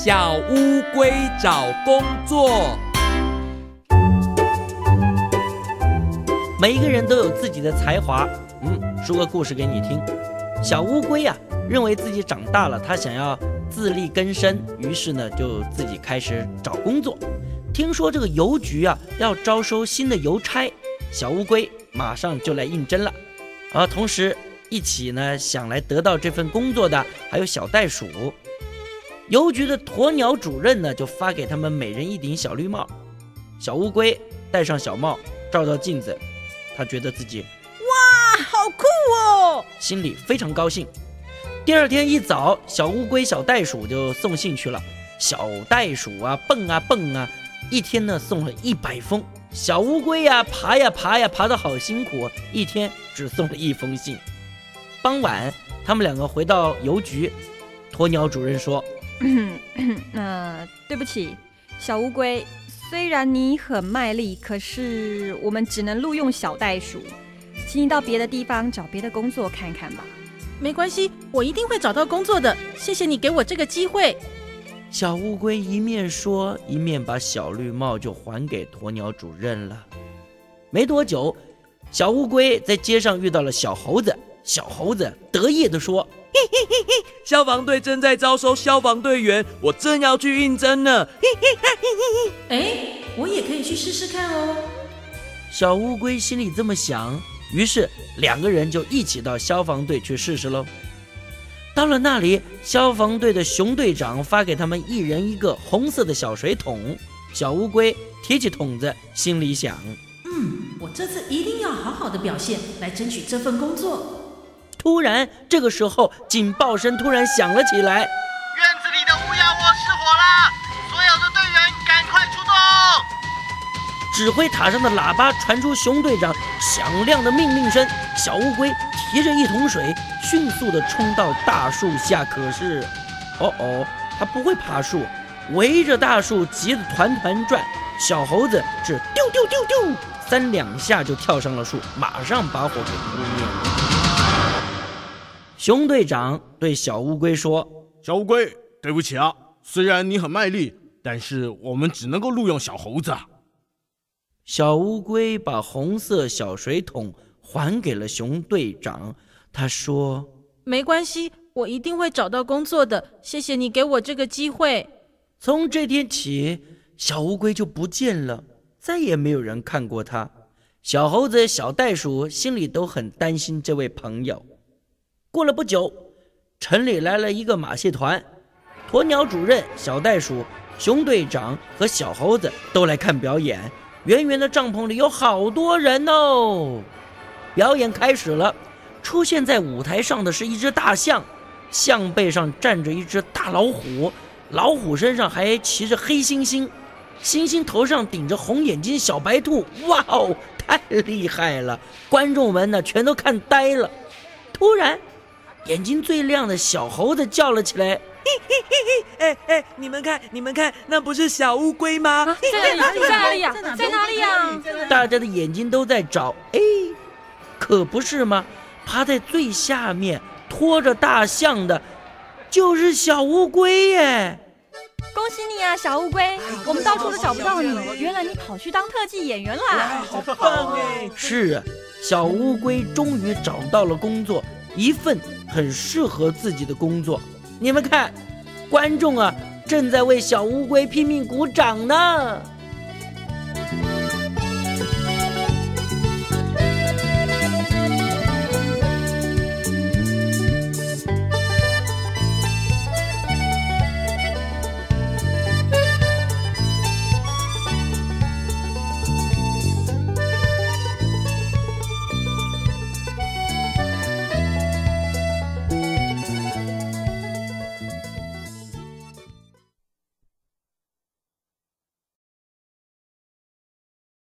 小乌龟找工作。每一个人都有自己的才华。嗯，说个故事给你听。小乌龟呀，认为自己长大了，他想要自力更生，于是呢，就自己开始找工作。听说这个邮局啊要招收新的邮差，小乌龟马上就来应征了。而同时，一起呢想来得到这份工作的还有小袋鼠。邮局的鸵鸟主任呢，就发给他们每人一顶小绿帽。小乌龟戴上小帽，照照镜子，他觉得自己哇，好酷哦，心里非常高兴。第二天一早，小乌龟、小袋鼠就送信去了。小袋鼠啊，蹦啊蹦啊，一天呢送了一百封。小乌龟呀，爬呀爬呀，爬得好辛苦，一天只送了一封信。傍晚，他们两个回到邮局，鸵鸟主任说。呃，对不起，小乌龟，虽然你很卖力，可是我们只能录用小袋鼠，请你到别的地方找别的工作看看吧。没关系，我一定会找到工作的。谢谢你给我这个机会。小乌龟一面说，一面把小绿帽就还给鸵鸟主任了。没多久，小乌龟在街上遇到了小猴子，小猴子得意地说。嘿嘿嘿嘿，消防队正在招收消防队员，我正要去应征呢。嘿嘿嘿嘿嘿，哎，我也可以去试试看哦。小乌龟心里这么想，于是两个人就一起到消防队去试试喽。到了那里，消防队的熊队长发给他们一人一个红色的小水桶。小乌龟提起桶子，心里想：嗯，我这次一定要好好的表现，来争取这份工作。突然，这个时候警报声突然响了起来。院子里的乌鸦窝失火了，所有的队员赶快出动！指挥塔上的喇叭传出熊队长响亮的命令声。小乌龟提着一桶水，迅速地冲到大树下。可是，哦哦，它不会爬树，围着大树急得团团转。小猴子是丢丢丢丢，三两下就跳上了树，马上把火给扑灭了。熊队长对小乌龟说：“小乌龟，对不起啊，虽然你很卖力，但是我们只能够录用小猴子。”小乌龟把红色小水桶还给了熊队长，他说：“没关系，我一定会找到工作的。谢谢你给我这个机会。”从这天起，小乌龟就不见了，再也没有人看过它。小猴子、小袋鼠心里都很担心这位朋友。过了不久，城里来了一个马戏团，鸵鸟主任、小袋鼠、熊队长和小猴子都来看表演。圆圆的帐篷里有好多人哦。表演开始了，出现在舞台上的是一只大象，象背上站着一只大老虎，老虎身上还骑着黑猩猩，猩猩头上顶着红眼睛小白兔。哇哦，太厉害了！观众们呢，全都看呆了。突然。眼睛最亮的小猴子叫了起来：“嘿嘿嘿嘿！哎哎，你们看，你们看，那不是小乌龟吗？在哪里？在哪里呀？在哪里呀？大家的眼睛都在找，哎，可不是吗？趴在最下面拖着大象的，就是小乌龟耶！恭喜你啊，小乌龟！我们到处都找不到你，原来你跑去当特技演员啦！好棒哎！是啊，小乌龟终于找到了工作。”一份很适合自己的工作，你们看，观众啊，正在为小乌龟拼命鼓掌呢。